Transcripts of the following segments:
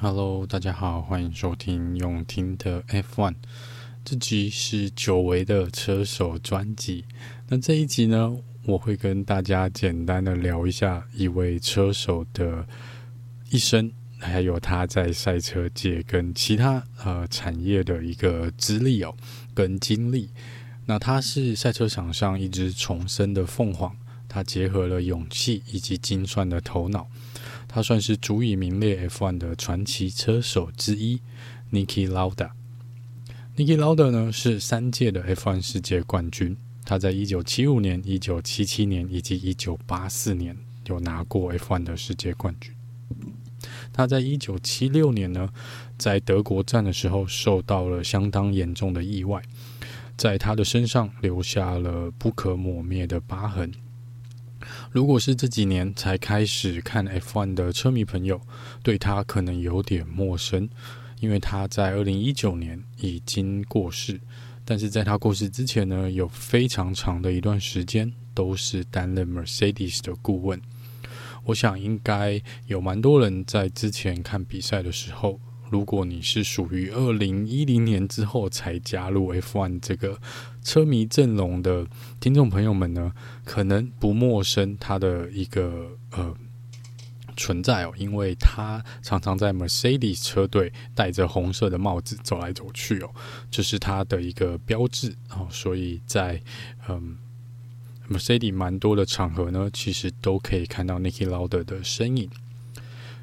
Hello，大家好，欢迎收听用听的 F1。这集是久违的车手专辑。那这一集呢，我会跟大家简单的聊一下一位车手的一生，还有他在赛车界跟其他呃产业的一个资历哦跟经历。那他是赛车场上一只重生的凤凰，他结合了勇气以及精算的头脑。他算是足以名列 F1 的传奇车手之一，Niki Lauda。Niki Lauda 呢是三届的 F1 世界冠军，他在一九七五年、一九七七年以及一九八四年有拿过 F1 的世界冠军。他在一九七六年呢，在德国站的时候受到了相当严重的意外，在他的身上留下了不可磨灭的疤痕。如果是这几年才开始看 F1 的车迷朋友，对他可能有点陌生，因为他在二零一九年已经过世。但是在他过世之前呢，有非常长的一段时间都是担任 Mercedes 的顾问。我想应该有蛮多人在之前看比赛的时候。如果你是属于二零一零年之后才加入 F1 这个车迷阵容的听众朋友们呢，可能不陌生他的一个呃存在哦，因为他常常在 Mercedes 车队戴着红色的帽子走来走去哦，这是他的一个标志哦，所以在嗯 Mercedes 蛮多的场合呢，其实都可以看到 Niki Lauder 的身影。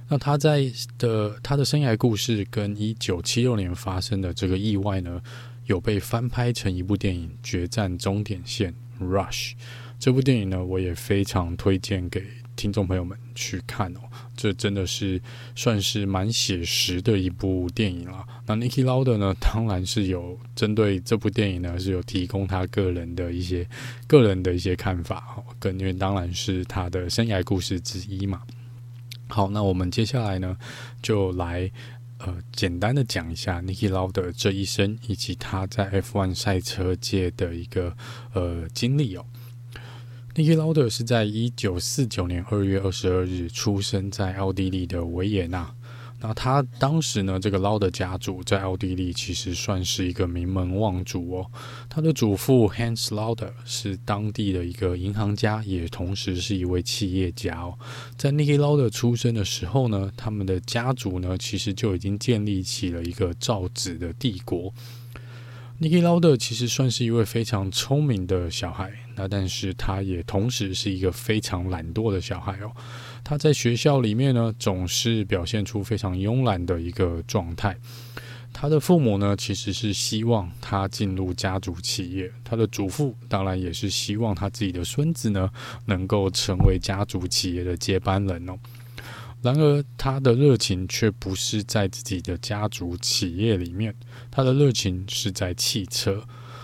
那他在的他的生涯故事跟一九七六年发生的这个意外呢，有被翻拍成一部电影《决战终点线》（Rush）。这部电影呢，我也非常推荐给听众朋友们去看哦。这真的是算是蛮写实的一部电影了。那 Niki Lauder 呢，当然是有针对这部电影呢，是有提供他个人的一些个人的一些看法哦，跟因为当然是他的生涯故事之一嘛。好，那我们接下来呢，就来呃简单的讲一下 Niki Lauder 这一生以及他在 F1 赛车界的一个呃经历哦。Niki Lauder 是在一九四九年二月二十二日出生在奥地利的维也纳。那他当时呢，这个劳德家族在奥地利其实算是一个名门望族哦。他的祖父 Hans Lauda 是当地的一个银行家，也同时是一位企业家哦。在 Niki Lauder 出生的时候呢，他们的家族呢，其实就已经建立起了一个造纸的帝国。Niki Lauda 其实算是一位非常聪明的小孩，那但是他也同时是一个非常懒惰的小孩哦。他在学校里面呢，总是表现出非常慵懒的一个状态。他的父母呢，其实是希望他进入家族企业，他的祖父当然也是希望他自己的孙子呢，能够成为家族企业的接班人哦。然而，他的热情却不是在自己的家族企业里面，他的热情是在汽车。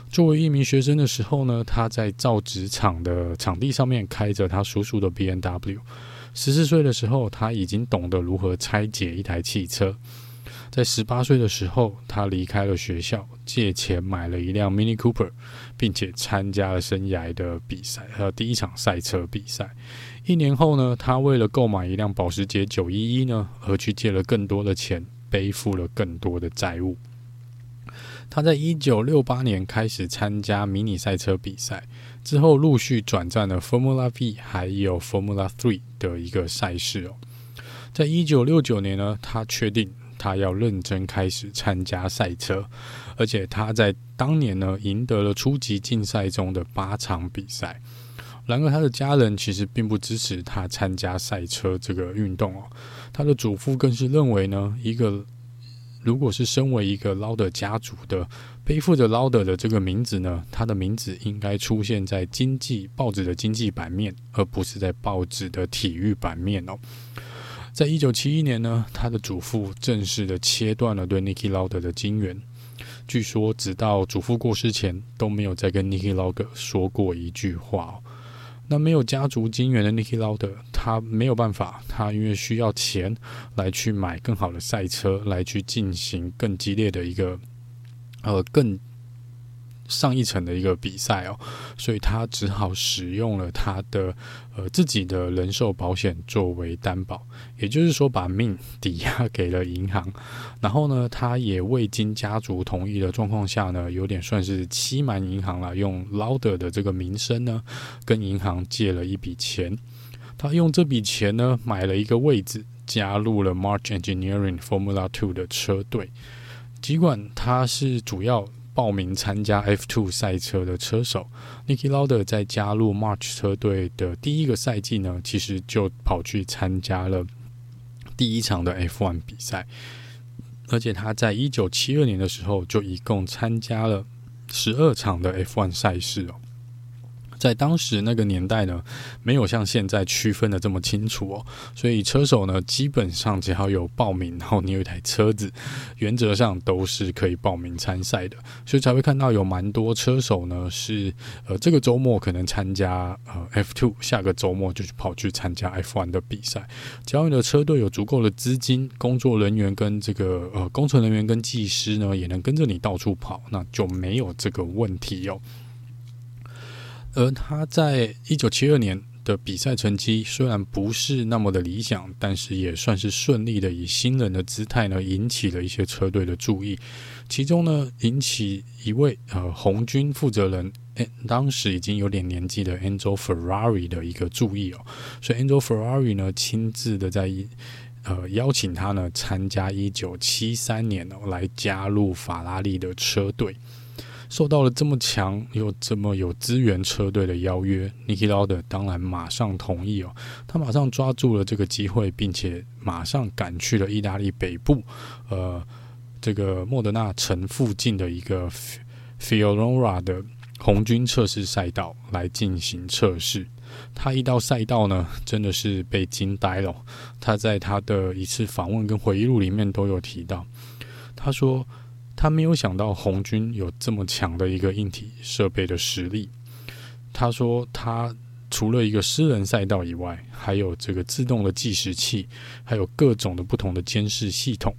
作为一名学生的时候呢，他在造纸厂的场地上面开着他叔叔的 BMW。十四岁的时候，他已经懂得如何拆解一台汽车。在十八岁的时候，他离开了学校，借钱买了一辆 Mini Cooper，并且参加了生涯的比赛，和第一场赛车比赛。一年后呢，他为了购买一辆保时捷911呢，而去借了更多的钱，背负了更多的债务。他在一九六八年开始参加迷你赛车比赛，之后陆续转战了 Formula V 还有 Formula Three 的一个赛事哦。在一九六九年呢，他确定他要认真开始参加赛车，而且他在当年呢赢得了初级竞赛中的八场比赛。然而，他的家人其实并不支持他参加赛车这个运动哦。他的祖父更是认为呢，一个如果是身为一个劳德家族的，背负着劳德的这个名字呢，他的名字应该出现在经济报纸的经济版面，而不是在报纸的体育版面哦。在一九七一年呢，他的祖父正式的切断了对 Niki Lauda 的金援。据说，直到祖父过世前，都没有再跟 Niki Lauda 说过一句话哦。那没有家族金援的 Niki Lauder，他没有办法，他因为需要钱来去买更好的赛车，来去进行更激烈的一个呃更上一层的一个比赛哦，所以他只好使用了他的呃自己的人寿保险作为担保，也就是说把命抵押给了银行。然后呢，他也未经家族同意的状况下呢，有点算是欺瞒银行了，用 Lauder 的这个名声呢，跟银行借了一笔钱。他用这笔钱呢，买了一个位置，加入了 March Engineering Formula Two 的车队。尽管他是主要报名参加 F2 赛车的车手，Niki Lauda 在加入 March 车队的第一个赛季呢，其实就跑去参加了第一场的 F1 比赛，而且他在一九七二年的时候就一共参加了十二场的 F1 赛事哦。在当时那个年代呢，没有像现在区分的这么清楚哦，所以车手呢，基本上只要有报名，然后你有一台车子，原则上都是可以报名参赛的，所以才会看到有蛮多车手呢是呃这个周末可能参加呃 F2，下个周末就跑去参加 F1 的比赛。只要你的车队有足够的资金，工作人员跟这个呃工程人员跟技师呢也能跟着你到处跑，那就没有这个问题哟。而他在一九七二年的比赛成绩虽然不是那么的理想，但是也算是顺利的，以新人的姿态呢，引起了一些车队的注意。其中呢，引起一位呃红军负责人，诶，当时已经有点年纪的 Enzo Ferrari 的一个注意哦。所以 Enzo Ferrari 呢，亲自的在呃邀请他呢参加一九七三年哦来加入法拉利的车队。受到了这么强又这么有资源车队的邀约，Niki Lauda 当然马上同意哦。他马上抓住了这个机会，并且马上赶去了意大利北部，呃，这个莫德纳城附近的一个 Fiorora 的红军测试赛道来进行测试。他一到赛道呢，真的是被惊呆了。他在他的一次访问跟回忆录里面都有提到，他说。他没有想到红军有这么强的一个硬体设备的实力。他说，他除了一个私人赛道以外，还有这个自动的计时器，还有各种的不同的监视系统，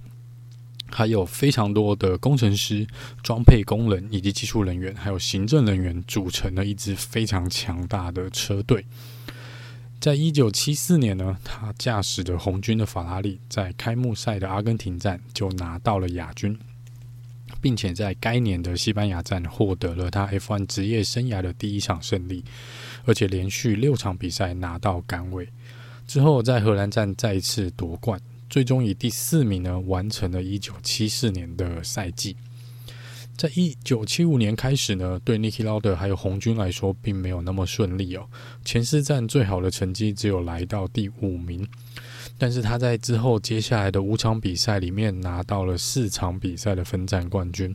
还有非常多的工程师、装配工人以及技术人员，还有行政人员组成了一支非常强大的车队。在一九七四年呢，他驾驶着红军的法拉利，在开幕赛的阿根廷站就拿到了亚军。并且在该年的西班牙站获得了他 F1 职业生涯的第一场胜利，而且连续六场比赛拿到杆位。之后在荷兰站再次夺冠，最终以第四名呢完成了一九七四年的赛季。在一九七五年开始呢，对 Niki Lauda 还有红军来说并没有那么顺利哦。前四站最好的成绩只有来到第五名。但是他在之后接下来的五场比赛里面拿到了四场比赛的分站冠军，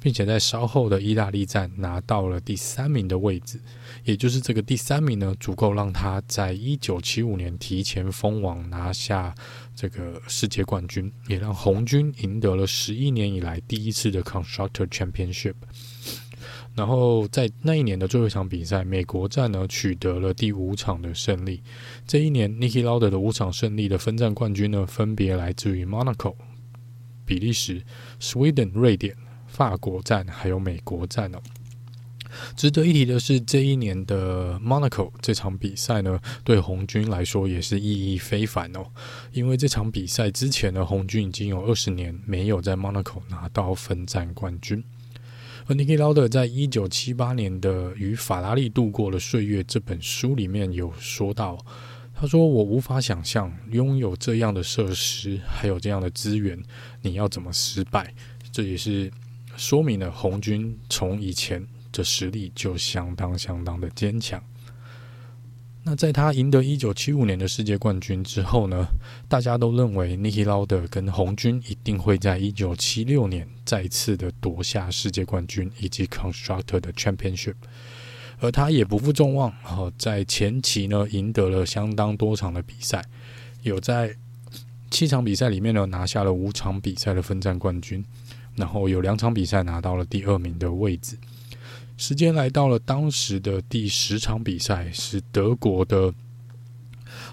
并且在稍后的意大利站拿到了第三名的位置，也就是这个第三名呢，足够让他在一九七五年提前封王拿下这个世界冠军，也让红军赢得了十一年以来第一次的 Constructor Championship。然后在那一年的最后一场比赛，美国站呢取得了第五场的胜利。这一年，Niki Lauda 的五场胜利的分站冠军呢，分别来自于 Monaco、比利时、Sweden、瑞典、法国站还有美国站哦。值得一提的是，这一年的 Monaco 这场比赛呢，对红军来说也是意义非凡哦。因为这场比赛之前呢，红军已经有二十年没有在 Monaco 拿到分站冠军。而 Niki Lauda 在一九七八年的《与法拉利度过了岁月》这本书里面有说到，他说：“我无法想象拥有这样的设施，还有这样的资源，你要怎么失败？”这也是说明了红军从以前的实力就相当相当的坚强。那在他赢得一九七五年的世界冠军之后呢，大家都认为 Niki Lauda 跟红军一定会在一九七六年再次的夺下世界冠军以及 Constructor 的 Championship，而他也不负众望，哦，在前期呢赢得了相当多场的比赛，有在七场比赛里面呢拿下了五场比赛的分站冠军，然后有两场比赛拿到了第二名的位置。时间来到了当时的第十场比赛，是德国的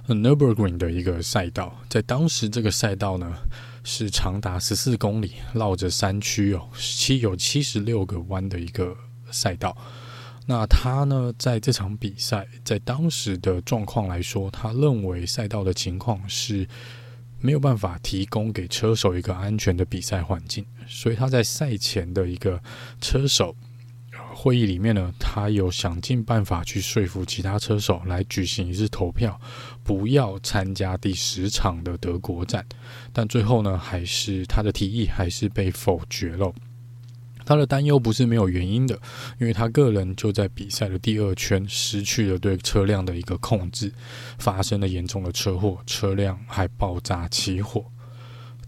Nurburgring 的一个赛道。在当时这个赛道呢，是长达十四公里，绕着山区哦，七有七十六个弯的一个赛道。那他呢，在这场比赛，在当时的状况来说，他认为赛道的情况是没有办法提供给车手一个安全的比赛环境，所以他在赛前的一个车手会议里面呢，他有想尽办法去说服其他车手来举行一次投票，不要参加第十场的德国站，但最后呢，还是他的提议还是被否决了。他的担忧不是没有原因的，因为他个人就在比赛的第二圈失去了对车辆的一个控制，发生了严重的车祸，车辆还爆炸起火。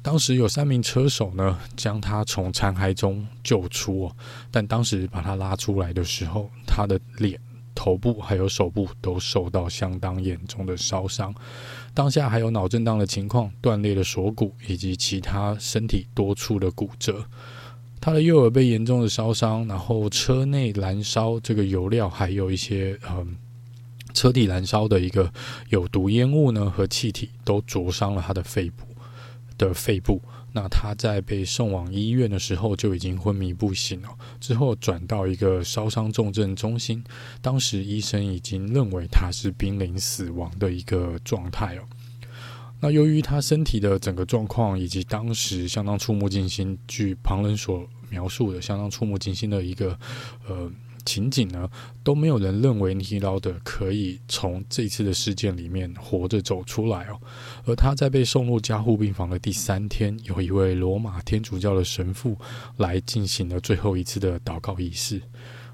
当时有三名车手呢，将他从残骸中救出哦，但当时把他拉出来的时候，他的脸、头部还有手部都受到相当严重的烧伤，当下还有脑震荡的情况，断裂的锁骨以及其他身体多处的骨折。他的右耳被严重的烧伤，然后车内燃烧这个油料，还有一些嗯车底燃烧的一个有毒烟雾呢和气体，都灼伤了他的肺部。的肺部。那他在被送往医院的时候就已经昏迷不醒了，之后转到一个烧伤重症中心，当时医生已经认为他是濒临死亡的一个状态哦。那由于他身体的整个状况，以及当时相当触目惊心，据旁人所描述的相当触目惊心的一个呃情景呢，都没有人认为 Niki Lauda 可以从这次的事件里面活着走出来哦。而他在被送入加护病房的第三天，有一位罗马天主教的神父来进行了最后一次的祷告仪式。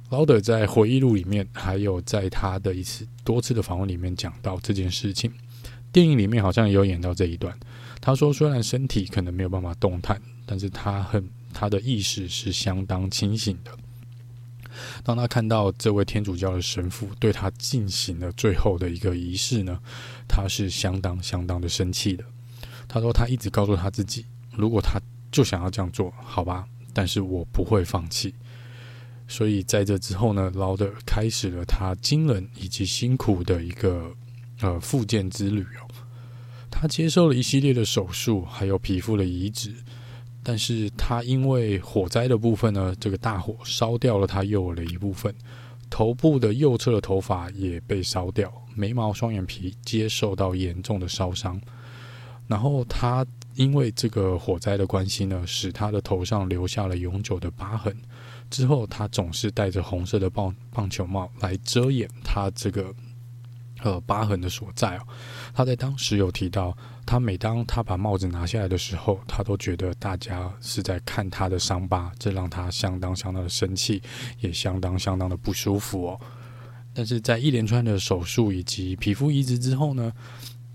劳德在回忆录里面，还有在他的一次多次的访问里面讲到这件事情。电影里面好像也有演到这一段。他说，虽然身体可能没有办法动弹，但是他很他的意识是相当清醒的。当他看到这位天主教的神父对他进行了最后的一个仪式呢，他是相当相当的生气的。他说，他一直告诉他自己，如果他就想要这样做，好吧，但是我不会放弃。所以在这之后呢，劳德开始了他惊人以及辛苦的一个呃复健之旅哦。他接受了一系列的手术，还有皮肤的移植，但是他因为火灾的部分呢，这个大火烧掉了他右耳的一部分，头部的右侧的头发也被烧掉，眉毛、双眼皮接受到严重的烧伤。然后他因为这个火灾的关系呢，使他的头上留下了永久的疤痕。之后他总是戴着红色的棒棒球帽来遮掩他这个。呃，疤痕的所在哦，他在当时有提到，他每当他把帽子拿下来的时候，他都觉得大家是在看他的伤疤，这让他相当相当的生气，也相当相当的不舒服哦。但是在一连串的手术以及皮肤移植之后呢，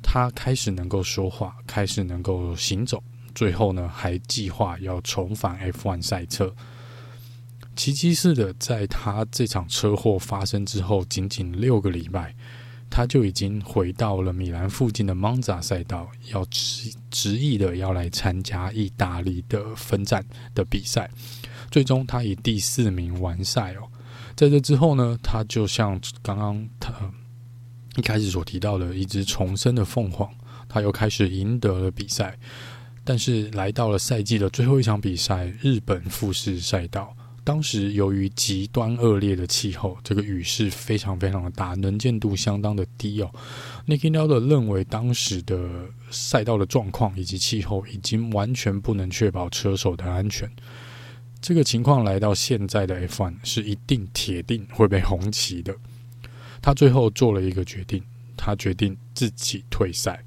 他开始能够说话，开始能够行走，最后呢，还计划要重返 F1 赛车。奇迹似的，在他这场车祸发生之后，仅仅六个礼拜。他就已经回到了米兰附近的蒙扎赛道，要执执意的要来参加意大利的分站的比赛。最终，他以第四名完赛哦。在这之后呢，他就像刚刚他一开始所提到的一只重生的凤凰，他又开始赢得了比赛。但是，来到了赛季的最后一场比赛——日本富士赛道。当时由于极端恶劣的气候，这个雨势非常非常的大，能见度相当的低哦。Niki Lauda 认为当时的赛道的状况以及气候已经完全不能确保车手的安全。这个情况来到现在的 F1 是一定铁定会被红旗的。他最后做了一个决定，他决定自己退赛，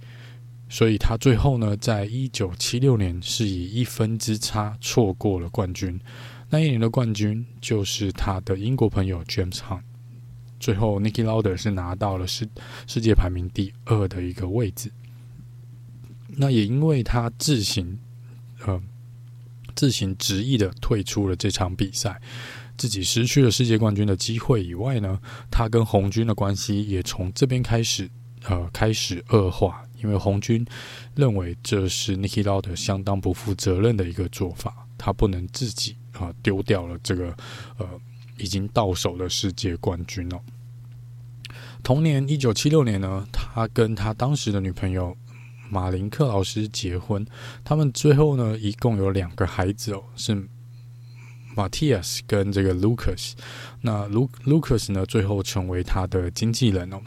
所以他最后呢，在一九七六年是以一分之差错过了冠军。那一年的冠军就是他的英国朋友 James Hunt。最后，Niki Lauder 是拿到了世世界排名第二的一个位置。那也因为他自行呃自行执意的退出了这场比赛，自己失去了世界冠军的机会以外呢，他跟红军的关系也从这边开始呃开始恶化，因为红军认为这是 Niki Lauder 相当不负责任的一个做法，他不能自己。啊，丢掉了这个呃已经到手的世界冠军哦。同年一九七六年呢，他跟他当时的女朋友马林克老师结婚，他们最后呢一共有两个孩子哦，是 Matthias 跟这个 Lucas。那 Lu Lucas 呢，最后成为他的经纪人哦。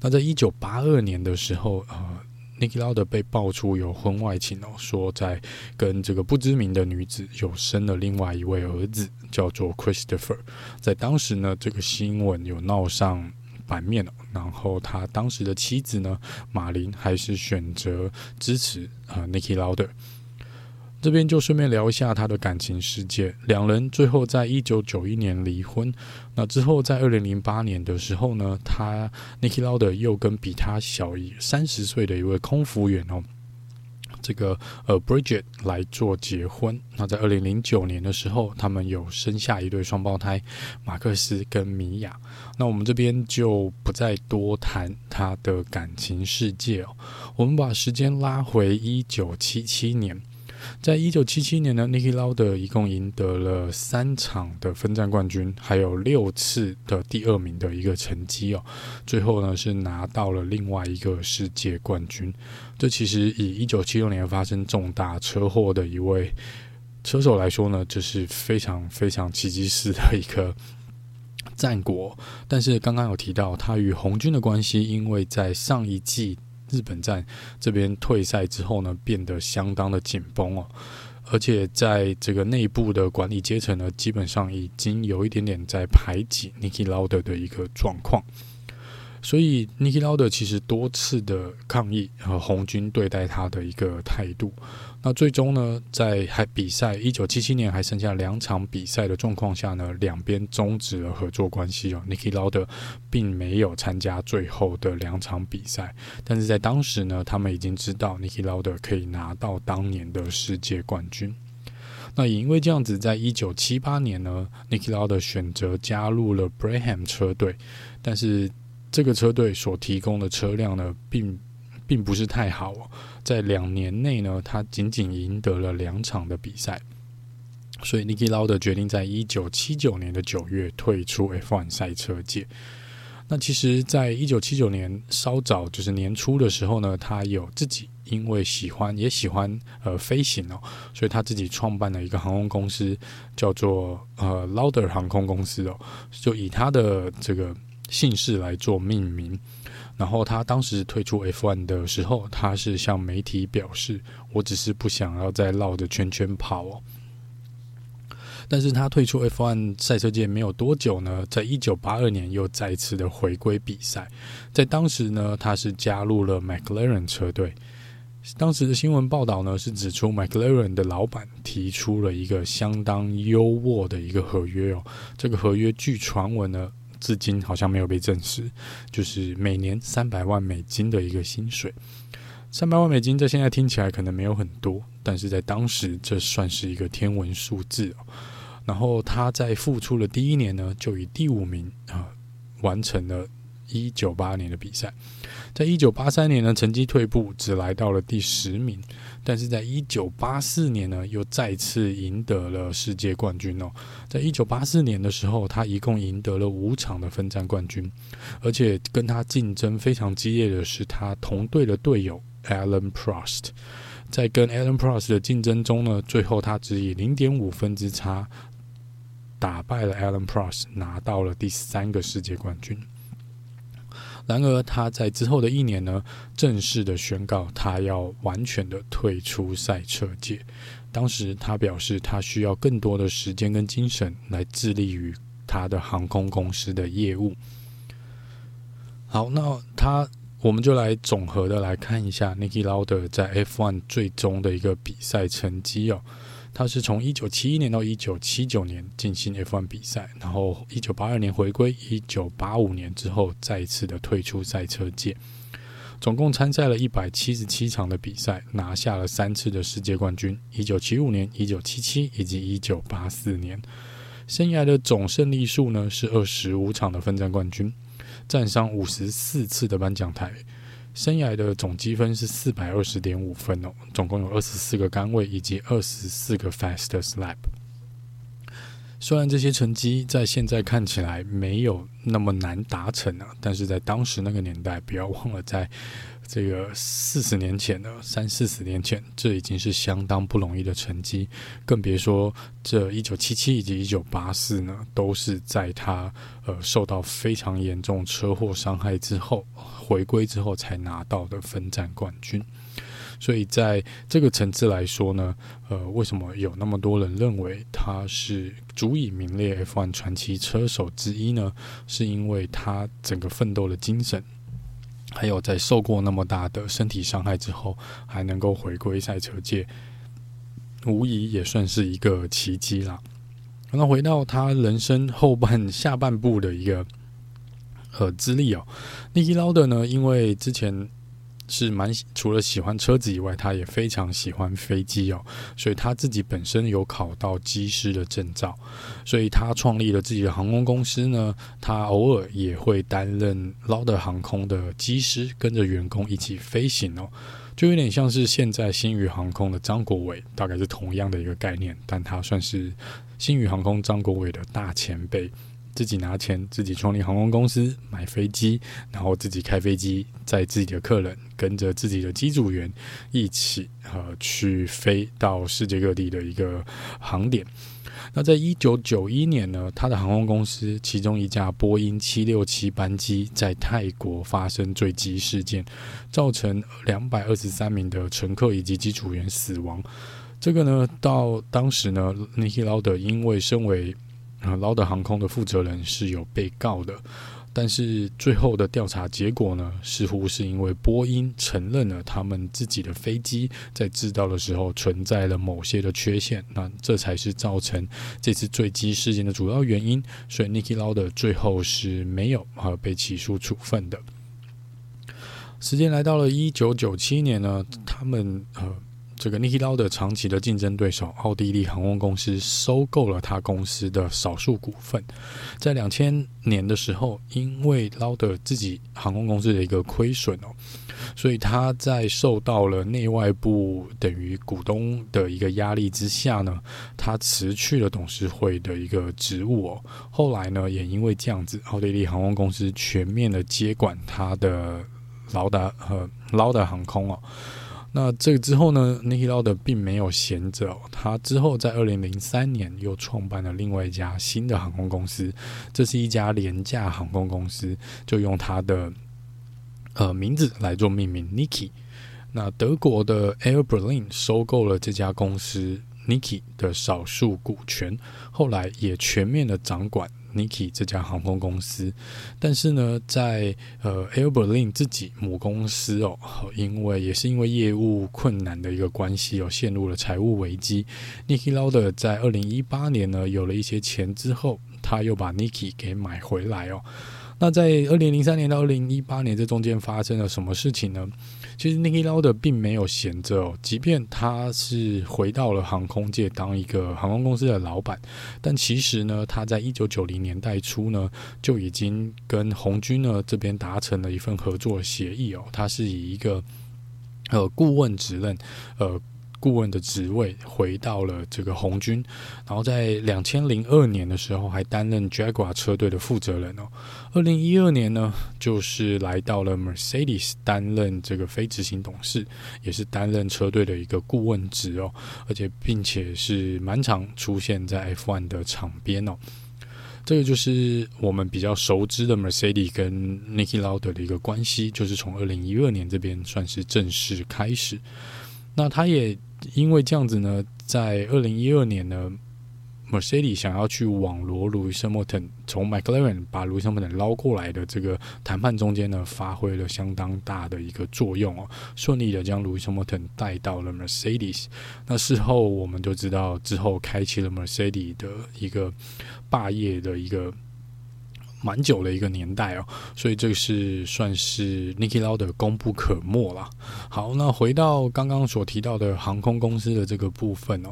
那在一九八二年的时候，呃 Nicky Lauder 被爆出有婚外情哦，说在跟这个不知名的女子有生了另外一位儿子，叫做 Christopher。在当时呢，这个新闻有闹上版面哦。然后他当时的妻子呢，马琳还是选择支持呃 Nicky Lauder。这边就顺便聊一下他的感情世界。两人最后在一九九一年离婚。那之后在二零零八年的时候呢，他 Niki Lauder 又跟比他小一三十岁的一位空服员哦，这个呃 Bridget 来做结婚。那在二零零九年的时候，他们有生下一对双胞胎，马克思跟米娅。那我们这边就不再多谈他的感情世界哦。我们把时间拉回一九七七年。在一九七七年呢，Niki Lauder 一共赢得了三场的分站冠军，还有六次的第二名的一个成绩哦。最后呢，是拿到了另外一个世界冠军。这其实以一九七六年发生重大车祸的一位车手来说呢，这是非常非常奇迹式的一个战果。但是刚刚有提到他与红军的关系，因为在上一季。日本站这边退赛之后呢，变得相当的紧绷哦，而且在这个内部的管理阶层呢，基本上已经有一点点在排挤 Niki Lauda 的一个状况。所以，Niki Lauda 其实多次的抗议和红军对待他的一个态度。那最终呢，在还比赛一九七七年还剩下两场比赛的状况下呢，两边终止了合作关系哦。Niki Lauda 并没有参加最后的两场比赛，但是在当时呢，他们已经知道 Niki Lauda 可以拿到当年的世界冠军。那也因为这样子，在一九七八年呢，Niki Lauda 选择加入了 Braham 车队，但是。这个车队所提供的车辆呢，并并不是太好哦。在两年内呢，他仅仅赢得了两场的比赛，所以 Niki Lauda 决定在一九七九年的九月退出 F1 赛车界。那其实，在一九七九年稍早，就是年初的时候呢，他有自己因为喜欢也喜欢呃飞行哦，所以他自己创办了一个航空公司，叫做呃 Lauda 航空公司哦，就以他的这个。姓氏来做命名，然后他当时退出 F1 的时候，他是向媒体表示：“我只是不想要再绕着圈圈跑哦。”但是他退出 F1 赛车界没有多久呢，在一九八二年又再次的回归比赛，在当时呢，他是加入了 McLaren 车队。当时的新闻报道呢是指出，McLaren 的老板提出了一个相当优渥的一个合约哦，这个合约据传闻呢。至今好像没有被证实，就是每年三百万美金的一个薪水。三百万美金在现在听起来可能没有很多，但是在当时这算是一个天文数字。然后他在复出的第一年呢，就以第五名啊完成了一九八二年的比赛。在一九八三年呢，成绩退步，只来到了第十名。但是在一九八四年呢，又再次赢得了世界冠军哦。在一九八四年的时候，他一共赢得了五场的分站冠军，而且跟他竞争非常激烈的是他同队的队友 Alan Prost。在跟 Alan Prost 的竞争中呢，最后他只以零点五分之差打败了 Alan Prost，拿到了第三个世界冠军。然而，他在之后的一年呢，正式的宣告他要完全的退出赛车界。当时他表示，他需要更多的时间跟精神来致力于他的航空公司的业务。好，那他我们就来总和的来看一下 Niki Lauda 在 F1 最终的一个比赛成绩哦。他是从一九七一年到一九七九年进行 F1 比赛，然后一九八二年回归，一九八五年之后再次的退出赛车界，总共参赛了一百七十七场的比赛，拿下了三次的世界冠军，一九七五年、一九七七以及一九八四年，生涯的总胜利数呢是二十五场的分站冠军，站上五十四次的颁奖台。生涯的总积分是四百二十点五分哦，总共有二十四个杆位以及二十四个 fast slap。虽然这些成绩在现在看起来没有那么难达成啊，但是在当时那个年代，不要忘了，在这个四十年前呢，三四十年前，这已经是相当不容易的成绩，更别说这一九七七以及一九八四呢，都是在他呃受到非常严重车祸伤害之后回归之后才拿到的分站冠军。所以在这个层次来说呢，呃，为什么有那么多人认为他是足以名列 F1 传奇车手之一呢？是因为他整个奋斗的精神，还有在受过那么大的身体伤害之后，还能够回归赛车界，无疑也算是一个奇迹啦。那回到他人生后半下半部的一个呃资历哦，Niki Lauda 呢，因为之前。是蛮除了喜欢车子以外，他也非常喜欢飞机哦，所以他自己本身有考到机师的证照，所以他创立了自己的航空公司呢。他偶尔也会担任捞的航空的机师，跟着员工一起飞行哦，就有点像是现在新宇航空的张国伟，大概是同样的一个概念，但他算是新宇航空张国伟的大前辈。自己拿钱，自己创立航空公司，买飞机，然后自己开飞机，载自己的客人，跟着自己的机组员一起呃去飞到世界各地的一个航点。那在一九九一年呢，他的航空公司其中一架波音七六七班机在泰国发生坠机事件，造成两百二十三名的乘客以及机组员死亡。这个呢，到当时呢，Niki Lauda 因为身为啊，劳德航空的负责人是有被告的，但是最后的调查结果呢，似乎是因为波音承认了他们自己的飞机在制造的时候存在了某些的缺陷，那这才是造成这次坠机事件的主要原因。所以，Niki Lauda 最后是没有啊被起诉处分的。时间来到了一九九七年呢，他们呃。这个 Niki Lauda 长期的竞争对手奥地利航空公司收购了他公司的少数股份，在两千年的时候，因为 Lauda 自己航空公司的一个亏损哦，所以他在受到了内外部等于股东的一个压力之下呢，他辞去了董事会的一个职务哦。后来呢，也因为这样子，奥地利航空公司全面的接管他的劳达和劳达航空哦。那这个之后呢，Niki Lauda 并没有闲着，他之后在二零零三年又创办了另外一家新的航空公司，这是一家廉价航空公司，就用他的呃名字来做命名，Niki。那德国的 Air Berlin 收购了这家公司 Niki 的少数股权，后来也全面的掌管。Niki 这家航空公司，但是呢，在呃 Air Berlin 自己母公司哦，因为也是因为业务困难的一个关系哦，陷入了财务危机。Niki Lauda 在二零一八年呢，有了一些钱之后，他又把 Niki 给买回来哦。那在二零零三年到二零一八年这中间发生了什么事情呢？其实 Niki Lauda 并没有闲着哦，即便他是回到了航空界当一个航空公司的老板，但其实呢，他在一九九零年代初呢，就已经跟红军呢这边达成了一份合作协议哦，他是以一个呃顾问职任呃。顾问的职位回到了这个红军，然后在两千零二年的时候还担任 Jaguar 车队的负责人哦。二零一二年呢，就是来到了 Mercedes 担任这个非执行董事，也是担任车队的一个顾问职哦，而且并且是蛮常出现在 F1 的场边哦。这个就是我们比较熟知的 Mercedes 跟 Niki Lauda 的一个关系，就是从二零一二年这边算是正式开始。那他也。因为这样子呢，在二零一二年呢，Mercedes 想要去网罗路易斯·莫特从 McLaren 把路易斯·莫特捞过来的这个谈判中间呢，发挥了相当大的一个作用哦，顺利的将路易斯·莫特带到了 Mercedes。那事后我们就知道，之后开启了 Mercedes 的一个霸业的一个。蛮久的一个年代哦，所以这是算是 niki loud 功不可没了。好，那回到刚刚所提到的航空公司的这个部分哦，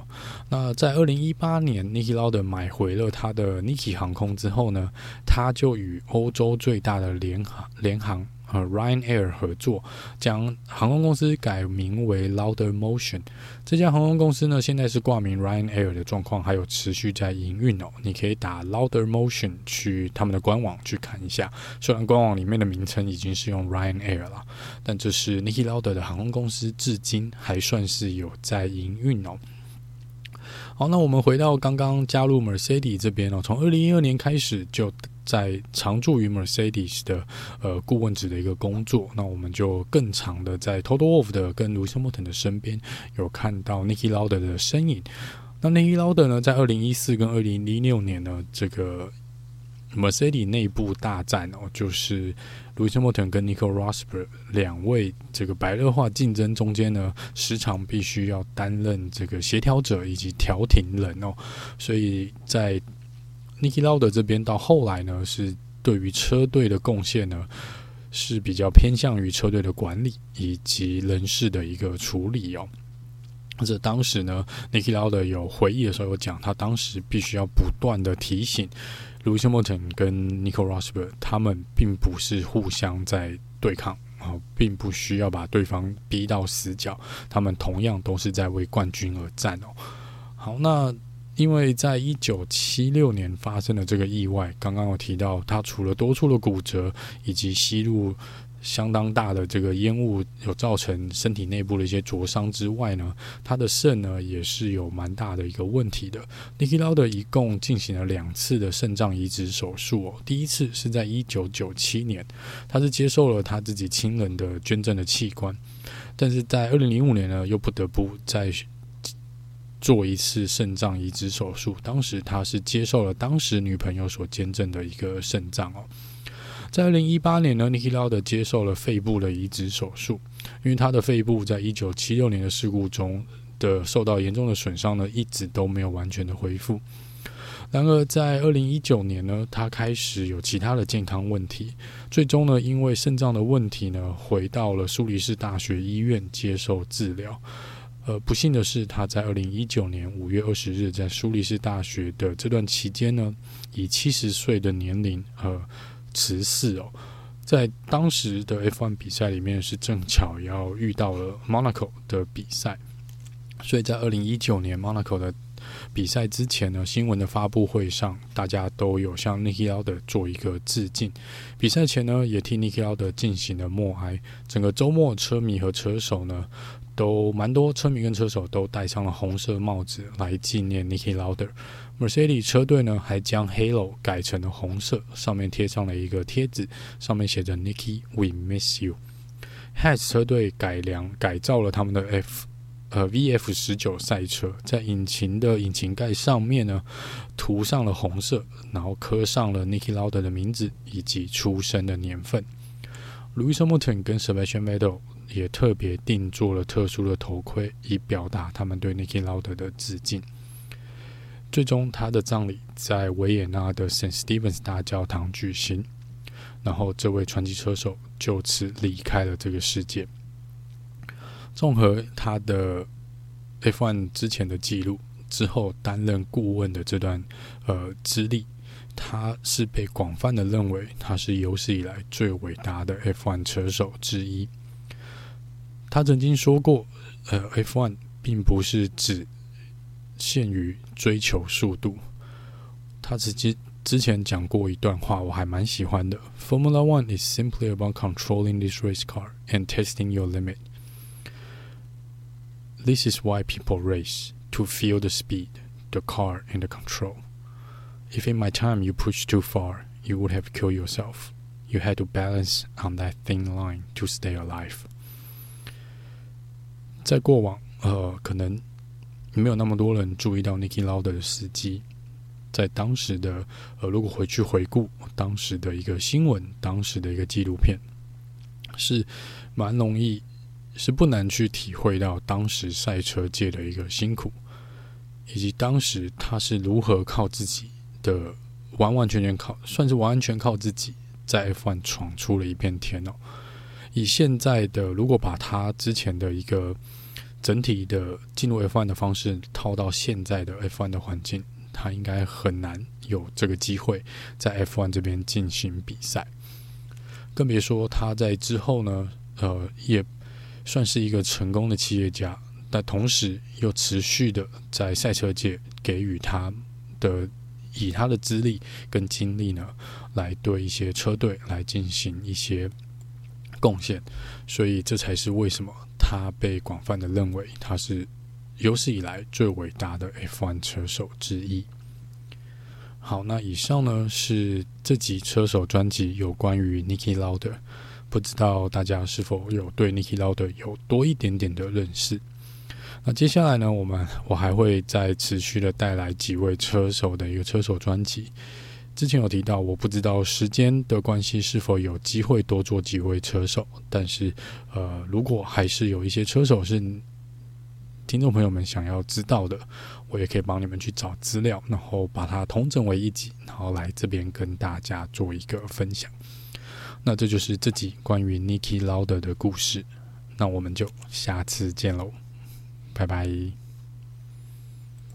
那在二零一八年 niki loud 买回了他的 Niki 航空之后呢，他就与欧洲最大的联航联航和 Ryanair 合作，将航空公司改名为 Lauder Motion。这家航空公司呢，现在是挂名 Ryanair 的状况，还有持续在营运哦。你可以打 Lauder Motion 去他们的官网去看一下。虽然官网里面的名称已经是用 Ryanair 了，但这是 Niki Lauda 的航空公司，至今还算是有在营运哦。好，那我们回到刚刚加入 Mercedes 这边哦，从二零一二年开始就在常驻于 Mercedes 的呃顾问职的一个工作，那我们就更长的在 Toto Wolff 的跟 Lewis Hamilton 的身边有看到 n i c k i Lauder 的身影。那 n i c k i Lauder 呢，在二零一四跟二零一六年呢，这个 Mercedes 内部大战哦，就是 Lewis Hamilton 跟 Nico Rosberg 两位这个白热化竞争中间呢，时常必须要担任这个协调者以及调停人哦，所以在 Niki Lauda 这边到后来呢，是对于车队的贡献呢是比较偏向于车队的管理以及人事的一个处理哦。这当时呢，Niki Lauda 有回忆的时候有讲，他当时必须要不断的提醒。Lewis Hamilton 跟 Nico Rosberg 他们并不是互相在对抗啊，并不需要把对方逼到死角，他们同样都是在为冠军而战哦。好，那因为在一九七六年发生的这个意外，刚刚有提到，他除了多处的骨折以及吸入。相当大的这个烟雾有造成身体内部的一些灼伤之外呢，他的肾呢也是有蛮大的一个问题的。Niki Lauda 一共进行了两次的肾脏移植手术哦，第一次是在一九九七年，他是接受了他自己亲人的捐赠的器官，但是在二零零五年呢又不得不再做一次肾脏移植手术，当时他是接受了当时女朋友所捐赠的一个肾脏哦。在二零一八年呢，Niki Lauda 接受了肺部的移植手术，因为他的肺部在一九七六年的事故中的受到严重的损伤呢，一直都没有完全的恢复。然而，在二零一九年呢，他开始有其他的健康问题，最终呢，因为肾脏的问题呢，回到了苏黎世大学医院接受治疗。呃，不幸的是，他在二零一九年五月二十日在苏黎世大学的这段期间呢，以七十岁的年龄呃。辞世哦，在当时的 F1 比赛里面是正巧要遇到了 Monaco 的比赛，所以在二零一九年 Monaco 的比赛之前呢，新闻的发布会上，大家都有向 Niki l a u d 做一个致敬。比赛前呢，也替 Niki l a u d 进行了默哀。整个周末，车迷和车手呢，都蛮多，车迷跟车手都戴上了红色帽子来纪念 Niki Lauda。Mercedes 车队呢，还将 Halo 改成了红色，上面贴上了一个贴纸，上面写着 “Niki, we miss you”。Has 车队改良改造了他们的 F 呃 VF 十九赛车，在引擎的引擎盖上面呢，涂上了红色，然后刻上了 Niki Lauda 的名字以及出生的年份。Lewis Hamilton 跟 Sebastian Vettel 也特别定做了特殊的头盔，以表达他们对 Niki Lauda 的致敬。最终，他的葬礼在维也纳的 Saint Stephen's 大教堂举行，然后这位传奇车手就此离开了这个世界。综合他的 F1 之前的记录，之后担任顾问的这段呃资历，他是被广泛的认为他是有史以来最伟大的 F1 车手之一。他曾经说过：“呃，F1 并不是只。”限于追求速度，他直接之前讲过一段话，我还蛮喜欢的。Formula One is simply about controlling this race car and testing your limit. This is why people race to feel the speed, the car, and the control. If in my time you push too far, you would have killed yourself. You had to balance on that thin line to stay alive. 在过往，呃，可能。没有那么多人注意到 Niki Lauder 的司机，在当时的呃，如果回去回顾当时的一个新闻，当时的一个纪录片，是蛮容易，是不难去体会到当时赛车界的一个辛苦，以及当时他是如何靠自己的完完全全靠，算是完完全靠自己在 F1 闯出了一片天哦。以现在的，如果把他之前的一个。整体的进入 F1 的方式套到现在的 F1 的环境，他应该很难有这个机会在 F1 这边进行比赛。更别说他在之后呢，呃，也算是一个成功的企业家，但同时又持续的在赛车界给予他的以他的资历跟经历呢，来对一些车队来进行一些贡献，所以这才是为什么他被广泛的认为他是有史以来最伟大的 F1 车手之一。好，那以上呢是这集车手专辑有关于 Niki Lauda，不知道大家是否有对 Niki Lauda 有多一点点的认识？那接下来呢，我们我还会再持续的带来几位车手的一个车手专辑。之前有提到，我不知道时间的关系是否有机会多做几位车手，但是呃，如果还是有一些车手是听众朋友们想要知道的，我也可以帮你们去找资料，然后把它统整为一集，然后来这边跟大家做一个分享。那这就是这集关于 Niki Lauder 的故事。那我们就下次见喽，拜拜。